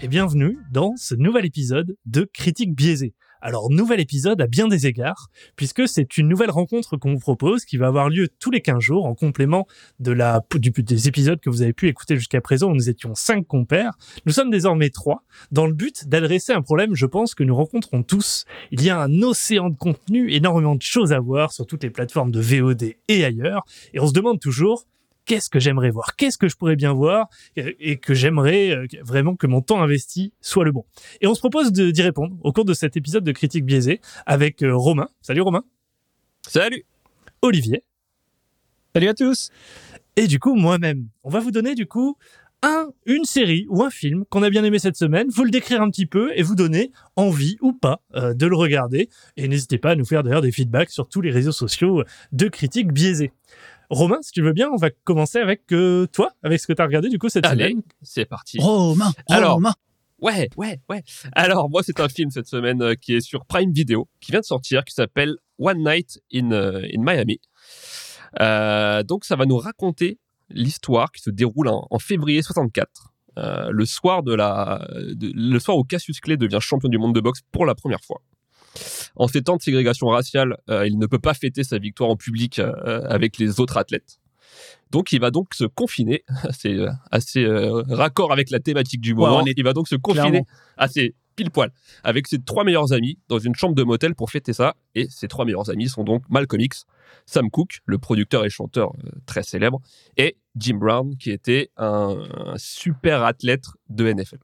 Et bienvenue dans ce nouvel épisode de Critique biaisée. Alors, nouvel épisode à bien des égards, puisque c'est une nouvelle rencontre qu'on vous propose qui va avoir lieu tous les 15 jours en complément de la, du, des épisodes que vous avez pu écouter jusqu'à présent où nous étions cinq compères. Nous sommes désormais trois dans le but d'adresser un problème, je pense, que nous rencontrons tous. Il y a un océan de contenu, énormément de choses à voir sur toutes les plateformes de VOD et ailleurs. Et on se demande toujours, qu'est-ce que j'aimerais voir, qu'est-ce que je pourrais bien voir et que j'aimerais euh, vraiment que mon temps investi soit le bon. Et on se propose d'y répondre au cours de cet épisode de Critique biaisée avec euh, Romain. Salut Romain. Salut. Olivier. Salut à tous. Et du coup, moi-même, on va vous donner du coup un, une série ou un film qu'on a bien aimé cette semaine, vous le décrire un petit peu et vous donner envie ou pas euh, de le regarder. Et n'hésitez pas à nous faire d'ailleurs des feedbacks sur tous les réseaux sociaux de critiques biaisées. Romain, si tu veux bien, on va commencer avec euh, toi, avec ce que tu as regardé du coup cette Allez, semaine. c'est parti. Romain, Alors, Romain. Ouais, ouais, ouais. Alors, moi, c'est un film cette semaine euh, qui est sur Prime Video, qui vient de sortir, qui s'appelle One Night in, euh, in Miami. Euh, donc, ça va nous raconter l'histoire qui se déroule en, en février 64. euh, le soir de la, de- le soir où Cassius Clay devient champion du monde de boxe pour la première fois. En ces temps de ségrégation raciale, euh, il ne peut pas fêter sa victoire en public euh, avec les autres athlètes. Donc, il va donc se confiner. C'est euh, assez euh, raccord avec la thématique du moment. est il va donc se confiner assez pile poil avec ses trois meilleurs amis dans une chambre de motel pour fêter ça. Et ses trois meilleurs amis sont donc Malcolm X, Sam Cooke, le producteur et chanteur euh, très célèbre, et Jim Brown, qui était un, un super athlète de NFL.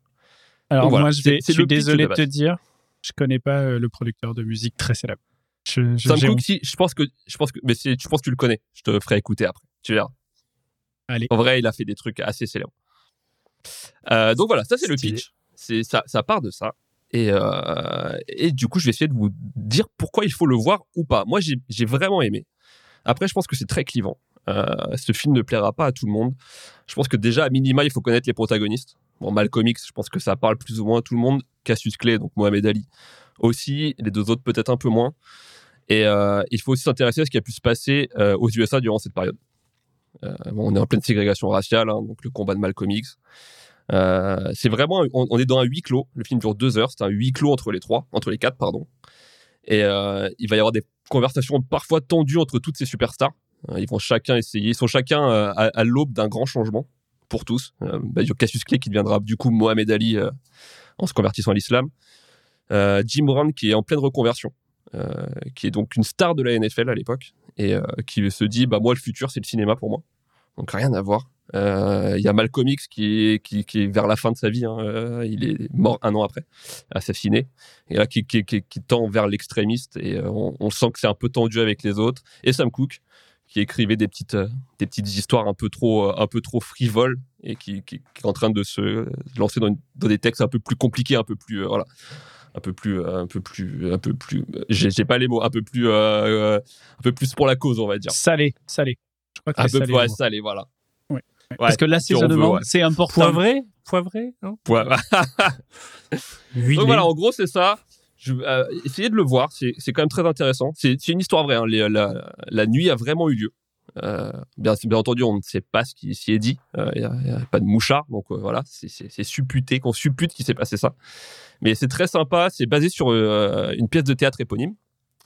Alors Donc voilà, moi, je, vais, suis désolé de te dire, je connais pas euh, le producteur de musique très célèbre. Je, je- Sam Cooke, si, je pense que, je pense que, mais c'est- je pense que tu le connais. Je te ferai écouter après. Tu verras. Allez. En vrai, il a fait des trucs assez célèbres. Euh, donc voilà, ça c'est le pitch. C'est ça, ça part de ça. Et, euh, et du coup, je vais essayer de vous dire pourquoi il faut le voir ou pas. Moi, j'ai vraiment aimé. Après, je pense que c'est très clivant. Euh, ce film ne plaira pas à tout le monde. Je pense que déjà, à minima, il faut connaître les protagonistes. Bon, Malcolm X, je pense que ça parle plus ou moins à tout le monde. Cassius Clay, donc Mohamed Ali aussi. Les deux autres, peut-être un peu moins. Et euh, il faut aussi s'intéresser à ce qui a pu se passer euh, aux USA durant cette période. Euh, on est en pleine ségrégation raciale, hein, donc le combat de Malcolm X. C'est vraiment, on, est dans un huis clos. Le film dure deux heures. C'est un huis clos entre les trois, entre les quatre, pardon. Et il va y avoir des conversations parfois tendues entre toutes ces superstars. Ils vont chacun essayer, ils sont chacun à l'aube d'un grand changement pour tous. Euh, bah, Cassius Clay qui deviendra du coup Mohamed Ali euh, en se convertissant à l'islam. Euh, Jim Brown qui est en pleine reconversion, qui est donc une star de la NFL à l'époque et qui se dit bah moi le futur c'est le cinéma pour moi. Donc rien à voir. Il y a Malcolm X qui est, vers la fin de sa vie. hein, il est mort un an après, assassiné. Et là, qui, tend vers l'extrémiste. Et on, on sent que c'est un peu tendu avec les autres. Et Sam Cooke, qui écrivait des petites, euh, des petites histoires un peu trop, euh, un peu trop frivoles et qui, qui, qui est en train de se lancer dans, une- dans des textes un peu plus compliqués, un peu plus, euh, voilà, un peu plus, euh, un peu plus, un peu plus. J'ai j'ai pas les mots, un peu plus, euh, un peu plus pour la cause, on va dire. Salé, salé. Je crois que Un peu salé. plus ouais, salé, voilà. Ouais. Ouais, Parce que si on l'assaisonnement, ouais. c'est important. Poivré? Poivré? Non? Huilé. Donc voilà, en gros, c'est ça. Euh, essayez de le voir, c'est quand même très intéressant. C'est une histoire vraie. hein. La, nuit a vraiment eu lieu. Euh, bien, entendu, on ne sait pas ce qui s'y est dit. Il n'y a, pas de mouchard, donc euh, voilà, c'est- supputé, qu'on suppute qu'il s'est passé ça. Mais c'est très sympa. C'est basé sur euh, une pièce de théâtre éponyme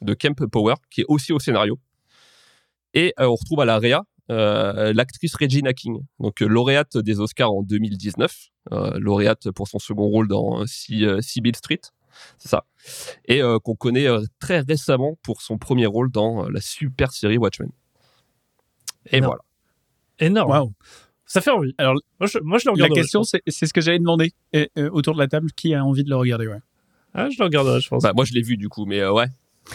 de Kemp Power, qui est aussi au scénario. Et euh, on retrouve à la réa euh, l'actrice Regina King, donc euh, lauréate des Oscars en 2019, euh, lauréate pour son second rôle dans euh, Sibyl Street, c'est ça, et euh, qu'on connaît euh, très récemment pour son premier rôle dans euh, la super série Watchmen. Et voilà. Énorme. Ça fait envie. Alors, Moi, je, moi, je le La regarderai. question, c'est c'est ce que j'allais demander Et, euh, autour de la table. Qui a envie de le regarder ouais? Ah, je le regarderai, je pense. Bah, moi, je l'ai vu du coup, mais euh, ouais.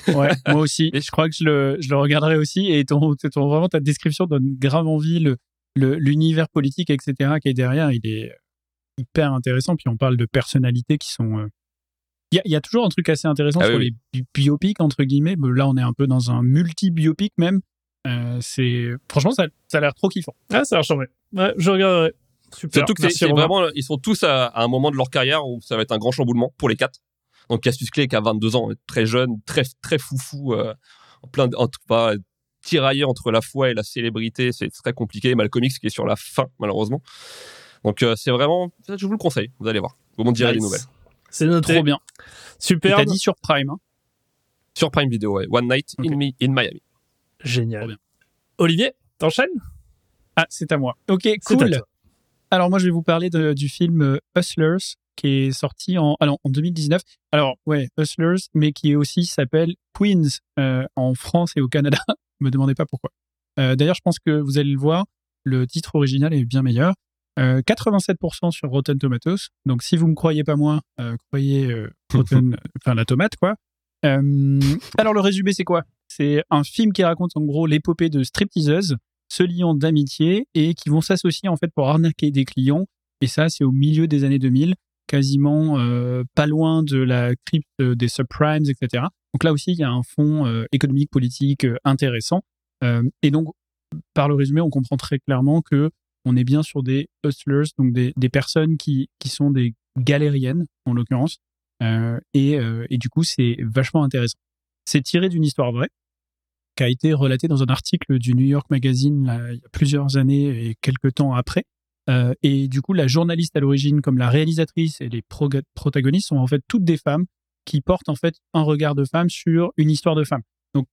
Ouais, moi aussi. Et je crois que je le, je le regarderai aussi. Et ton, ton- vraiment, ta description donne grave envie. Le, le- l'univers politique, etc., qui est derrière, il est hyper intéressant. Puis on parle de personnalités qui sont. euh, Il y, a, il y a toujours un truc assez intéressant Ah sur oui, les bi- biopics, entre guillemets. Bon, Là, on est un peu dans un multi-biopic même. Euh, c'est Franchement, ça, ça a l'air trop kiffant. Ah, ça a changé. Ouais, je regarderai. Super. Surtout que c'est, vraiment, ils sont tous à, à un moment de leur carrière où ça va être un grand chamboulement pour les quatre. Donc Cassius Clay qui a 22 ans, très jeune, très très foufou, euh, en plein, de- en tout cas, tiraillé entre la foi et la célébrité, c'est très compliqué. Malcolm X qui est sur la fin malheureusement. Donc euh, c'est vraiment, je vous le conseille. Vous allez voir. Vous m'en direz Nice. des nouvelles. C'est. Trop bien. Super. t'as dit sur Prime. hein. Sur Prime Video, ouais. One Night in, Mi- in Miami. Génial. bien. Olivier, t'enchaînes? Ah, c'est à moi. Ok, cool. Alors moi, je vais vous parler de- du film euh, Hustlers qui est sorti en, alors, en 2019. Alors ouais, Hustlers, mais qui aussi s'appelle Queens euh, en France et au Canada. Me demandez pas pourquoi. Euh, D'ailleurs, je pense que vous allez le voir, le titre original est bien meilleur. Euh, 87% sur Rotten Tomatoes. Donc si vous me croyez pas moi, euh, croyez euh, Rotten, enfin la tomate quoi. Euh, alors le résumé c'est quoi? C'est un film qui raconte en gros l'épopée de stripteaseuses se liant d'amitié et qui vont s'associer en fait pour arnaquer des clients. Et ça, c'est au milieu des années 2000, quasiment euh, pas loin de la crypte euh, des subprimes, etc. Donc là aussi, il y a un fond euh, économique, politique euh, intéressant. Euh, et donc, par le résumé, on comprend très clairement que on est bien sur des hustlers, donc des, personnes qui, qui sont des galériennes, en l'occurrence. Euh, et, euh, et du coup, c'est vachement intéressant. C'est tiré d'une histoire vraie qui a été relatée dans un article du New York Magazine il y a plusieurs années et quelques temps après. Euh, et du coup, la journaliste à l'origine, comme la réalisatrice et les protagonistes sont en fait toutes des femmes qui portent en fait un regard de femme sur une histoire de femme. Donc,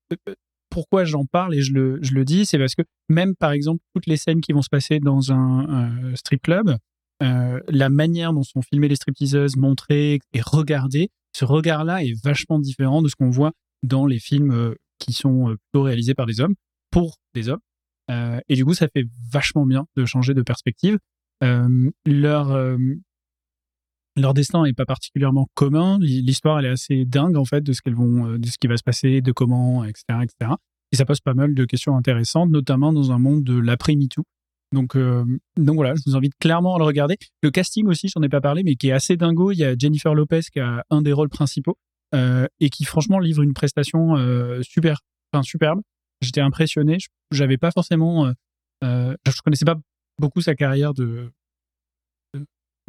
pourquoi j'en parle et je le, dis, c'est parce que même par exemple toutes les scènes qui vont se passer dans un, euh, strip club, euh, la manière dont sont filmées les stripteaseuses, montrées et regardées, ce regard-là est vachement différent de ce qu'on voit dans les films euh, qui sont plutôt réalisés par des hommes pour des hommes. Et du coup, ça fait vachement bien de changer de perspective. Leur destin est pas particulièrement commun. L'histoire, elle est assez dingue en fait de ce qu'elles vont, euh, de ce qui va se passer, de comment, etc., etc. Et ça pose pas mal de questions intéressantes, notamment dans un monde de l'après MeToo. Donc, euh, donc voilà, je vous invite clairement à le regarder. Le casting aussi, j'en ai pas parlé, mais qui est assez dingo. Il y a Jennifer Lopez qui a un des rôles principaux euh, et qui franchement livre une prestation super, enfin superbe. J'étais impressionné. J'avais pas forcément, je connaissais pas beaucoup sa carrière de-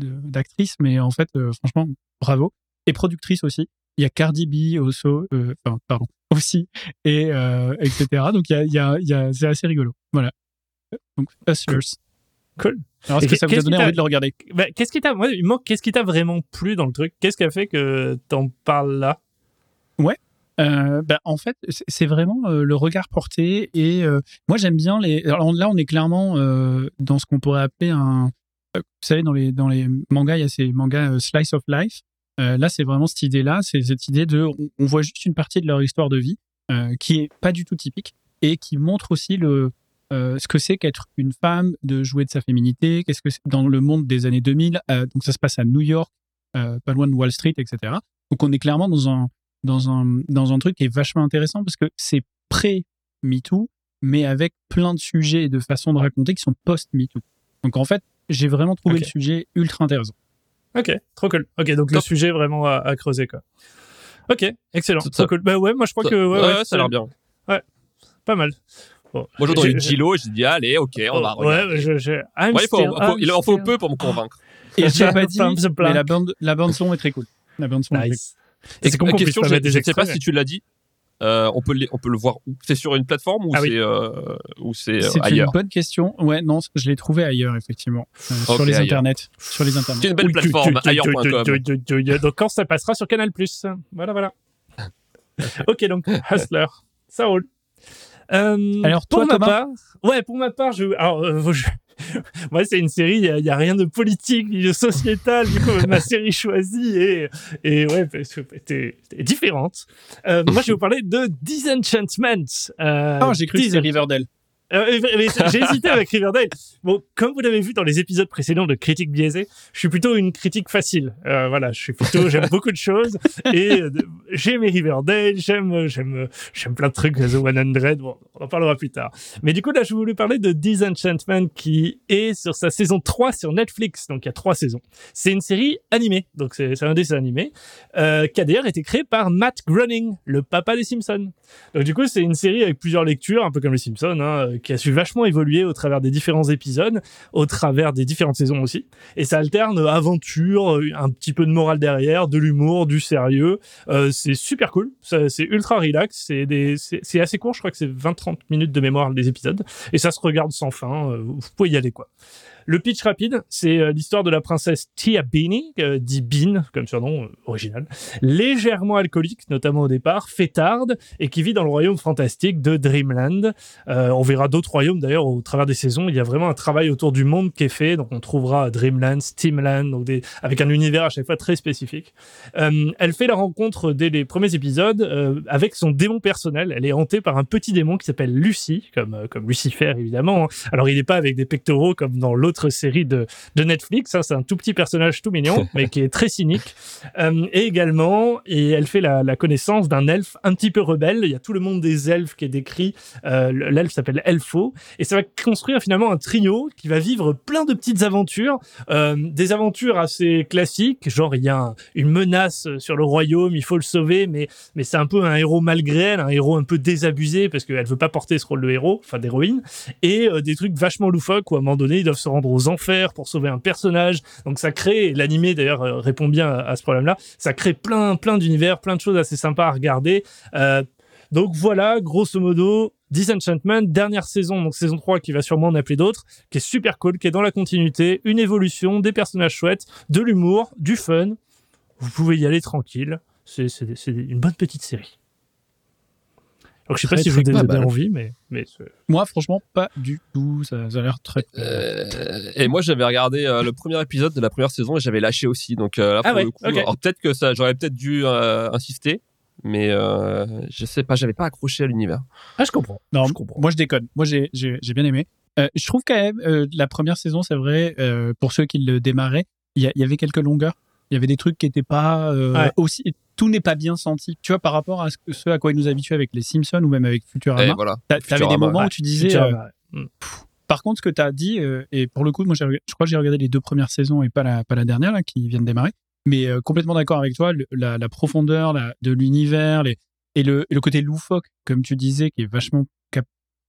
d'actrice, mais en fait, euh, franchement, bravo. Et productrice aussi. Il y a Cardi B aussi, euh, enfin, pardon, aussi, et euh, etc. Donc il y a, il y a, y a c'est assez rigolo. Voilà. Donc Hustlers. Cool. Alors est-ce que ça vous a donné envie de le regarder? Bah, qu'est-ce qui t'a, moi, il me manque- qu'est-ce qui t'a vraiment plu dans le truc? Qu'est-ce qui a fait que t'en parles là? Euh, bah, en fait, c'est- vraiment euh, le regard porté et euh, moi j'aime bien les. Alors là, on est clairement dans ce qu'on pourrait appeler un. Vous savez, dans les mangas, il y a ces mangas euh, slice of life. Euh, là, c'est vraiment cette idée-là, c'est cette idée de, on, voit juste une partie de leur histoire de vie euh, qui est pas du tout typique et qui montre aussi le ce que c'est qu'être une femme, de jouer de sa féminité, qu'est-ce que c'est dans le monde des années 2000. euh, donc ça se passe à New York, pas loin de Wall Street, etc. Donc on est clairement dans un dans un, dans un truc qui est vachement intéressant parce que c'est pré-MeToo, mais avec plein de sujets et de façons de raconter qui sont post-MeToo. Donc en fait, j'ai vraiment trouvé le sujet ultra intéressant. Ok, trop cool. Ok, donc le sujet vraiment à, à creuser quoi. Ok, excellent, trop cool. Bah ouais, moi je crois Ça- que ouais, ouais, ça a l'air bien. pas mal. Bon, Moi, j'ai j'ai- entendu j'ai- Gilo et j'ai dit, allez, ok, on va Oh, regarder. Ouais, je, je... I'm Ouais, il, faut, still- faut- il en faut peu pour me convaincre. Et je l'ai pas dit, mais la bande, la bande son est très cool. La bande son est très cool. Nice. C'est con la qu'on puisse question, pas je mettre des je ne sais pas si tu l'as dit. Euh, on, peut le, on peut le voir où? C'est sur une plateforme ou Ah oui. c'est euh, ou c'est euh, C'est une ailleurs? bonne question. Ouais, non, je l'ai trouvé ailleurs, effectivement. Euh, sur les ailleurs. internets. Sur les internets. C'est une belle Oui, plateforme, ailleurs.com. Donc quand ça passera sur Canal+. Voilà, voilà. ok, donc Hustler, ça roule. Euh, Alors, pour toi, ma Thomas part, ouais, pour ma part, je, alors, euh, je- moi, c'est une série, il y a- rien de politique ni de sociétal. Du coup, ma série choisie et et ouais, était différente. Euh, moi, je vais vous parler de Disenchantment. Euh, Ah, j'ai cru que c'était. Riverdale. Euh, j'ai hésité avec Riverdale. Bon, comme vous l'avez vu dans les épisodes précédents de Critique biaisée, je suis plutôt une critique facile. Euh, voilà, je suis plutôt, j'aime beaucoup de choses et euh, j'aime Riverdale, j'aime, j'aime, j'aime plein de trucs, The 100. Bon, on en parlera plus tard. Mais du coup, là, je voulais parler de Disenchantment qui est sur sa saison 3 sur Netflix. Donc, il y a trois saisons. C'est une série animée. Donc, c'est un dessin animé, euh, qui a d'ailleurs été créé par Matt Groening, le papa des Simpsons. Donc du coup, c'est une série avec plusieurs lectures, un peu comme les Simpsons, hein, euh, qui a su vachement évoluer au travers des différents épisodes, au travers des différentes saisons aussi. Et ça alterne aventure, un petit peu de morale derrière, de l'humour, du sérieux. Euh, c'est super cool, c'est ultra relax, c'est des- assez court, je crois que c'est 20-30 minutes de mémoire les épisodes, et ça se regarde sans fin, euh, vous pouvez y aller quoi. Le pitch rapide, c'est euh, l'histoire de la princesse Tia Beanie, euh, dit Bean, comme surnom euh, original, légèrement alcoolique, notamment au départ, fêtarde, et qui vit dans le royaume fantastique de Dreamland. On verra d'autres royaumes d'ailleurs au travers des saisons. Il y a vraiment un travail autour du monde qui est fait, donc on trouvera Dreamland, Steamland, donc avec un univers à chaque fois très spécifique. Elle fait la rencontre dès les premiers épisodes avec son démon personnel. Elle est hantée par un petit démon qui s'appelle Lucy, comme, comme Lucifer évidemment. hein. Alors il n'est pas avec des pectoraux comme dans l'autre série de, de Netflix, hein. c'est un tout petit personnage tout mignon, mais qui est très cynique. Euh, et également, et elle fait la, la connaissance d'un elfe un petit peu rebelle. Il y a tout le monde des elfes qui est décrit. Euh, L'elfe s'appelle Elfo. Et ça va construire finalement un trio qui va vivre plein de petites aventures. Euh, des aventures assez classiques, genre il y a un- une menace sur le royaume, il faut le sauver, mais, mais c'est un peu un héros malgré elle, un héros un peu désabusé parce qu'elle veut pas porter ce rôle de héros, enfin d'héroïne. Et euh, des trucs vachement loufoques où à un moment donné ils doivent se rendre aux enfers pour sauver un personnage. Donc ça crée, l'animé d'ailleurs euh, répond bien à, ce problème-là, ça crée plein, plein d'univers, plein de choses assez sympas à regarder. Euh, donc voilà, grosso modo, Disenchantment, dernière saison, donc saison 3 qui va sûrement en appeler d'autres, qui est super cool, qui est dans la continuité, une évolution, des personnages chouettes, de l'humour, du fun. Vous pouvez y aller tranquille. C'est une bonne petite série. Donc je sais pas si je vous mal. envie, mais, Moi, franchement, pas du tout. Ça, ça a l'air très. Euh, et moi, j'avais regardé euh, le premier épisode de la première saison et j'avais lâché aussi. Donc euh, là, Ah pour ouais, le coup, ok. alors peut-être que ça, j'aurais peut-être dû euh, insister, mais euh, je sais pas, j'avais pas accroché à l'univers. ah je comprends. Non, je comprends. moi je déconne. Moi j'ai j'ai j'ai bien aimé. Euh, je trouve quand même euh, la première saison, c'est vrai, euh, pour ceux qui le démarraient, il y, avait quelques longueurs. Il y avait des trucs qui étaient pas euh, Ouais. aussi. Tout n'est pas bien senti. Tu vois, par rapport à ce, à quoi ils nous habituent avec les Simpsons ou même avec Futurama. voilà. t'a- T'avais des moments ouais. où tu disais. Euh. Mm. par contre, ce que tu as dit, euh, et pour le coup, moi je crois que j'ai regardé les deux premières saisons et pas la, pas la dernière là, qui vient de démarrer. Mais euh, complètement d'accord avec toi, le- la, la profondeur la- de l'univers les, et, le, et le côté loufoque, comme tu disais, qui est vachement cap-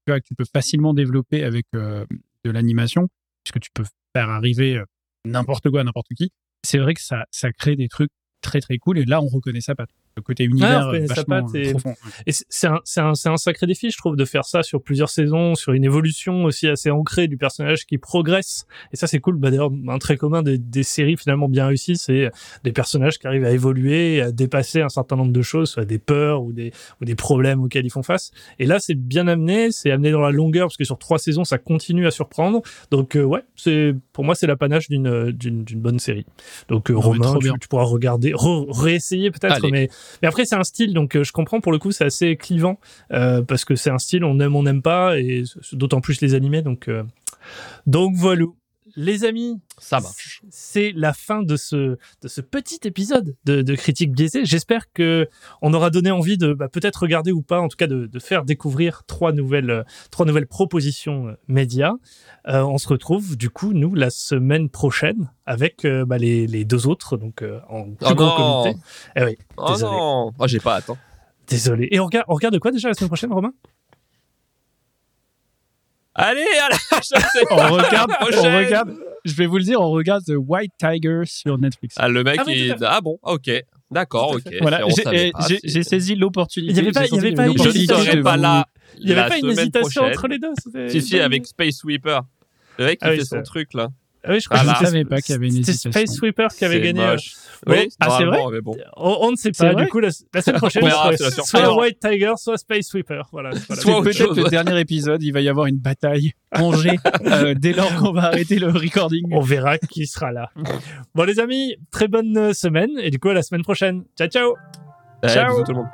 tu vois, que tu peux facilement développer avec euh, de l'animation, puisque tu peux faire arriver euh, n'importe quoi à n'importe qui. C'est vrai que ça, ça crée des trucs très très cool et là on reconnaît sa patte. Le côté univers sa vachement patte euh, et- profond. Et c'est- un, c'est un, c'est un sacré défi, je trouve, de faire ça sur plusieurs saisons, sur une évolution aussi assez ancrée du personnage qui progresse. Et ça, c'est cool. Bah, d'ailleurs, un trait commun des, des séries finalement bien réussies, c'est des personnages qui arrivent à évoluer, à dépasser un certain nombre de choses, soit des peurs ou des, ou des problèmes auxquels ils font face. Et là, c'est bien amené, c'est amené dans la longueur, parce que sur trois saisons, ça continue à surprendre. Donc, euh, ouais, c'est, pour moi, c'est l'apanage d'une, d'une, d'une bonne série. Donc, euh, Romain, tu, tu pourras regarder, re- réessayer peut-être, mais mais après, c'est un style, donc euh, je comprends pour le coup, c'est assez clivant euh, parce que c'est un style, on aime, on n'aime pas, et d'autant plus les animés. Donc, euh, donc voilà. Les amis, Ça marche. c'est la fin de ce, de ce petit épisode de, de Critique biaisée. J'espère que on aura donné envie de bah, peut-être regarder ou pas, en tout cas de, de faire découvrir trois nouvelles, trois nouvelles propositions euh, médias. Euh, on se retrouve du coup, nous, la semaine prochaine avec euh, bah, les, les deux autres, donc euh, en plus Oh gros non. comité. Eh oui, Oh Désolé. non oh, J'ai pas hein. désolé. Et on regarde, on regarde quoi déjà la semaine prochaine, Romain? Allez, allez je sais On regarde, on regarde. Je vais vous le dire, on regarde The White Tiger sur Netflix. Ah, le mec, Ah oui, il... à ah bon, ok. D'accord, à ok. voilà, j'ai eh, j'ai- saisi l'opportunité. Il y avait pas- il y avait pas une- Je ne pas là. Il n'y avait la pas une hésitation prochaine. entre les deux c'était Si, si, avec. Space Sweeper. Le mec, il Ah oui, fait son truc, là. Ah oui, je crois Ah que c'était- Je savais pas qu'il y avait une c'était hésitation. Space Sweeper qui avait gagné. moche. Bon, Oui, ah, c'est mais bon. On, on ne sait pas. vrai Du coup, la, la semaine prochaine, verra, soit, soit White Tiger, soit Space Sweeper. Voilà. voilà. Soit peut-être le dernier épisode, il va y avoir une bataille rangée euh, dès lors qu'on va arrêter le recording. On verra qui sera là. Bon, les amis, très bonne euh, semaine. Et du coup, à la semaine prochaine. Ciao, ciao. Ciao. bisous tout le monde.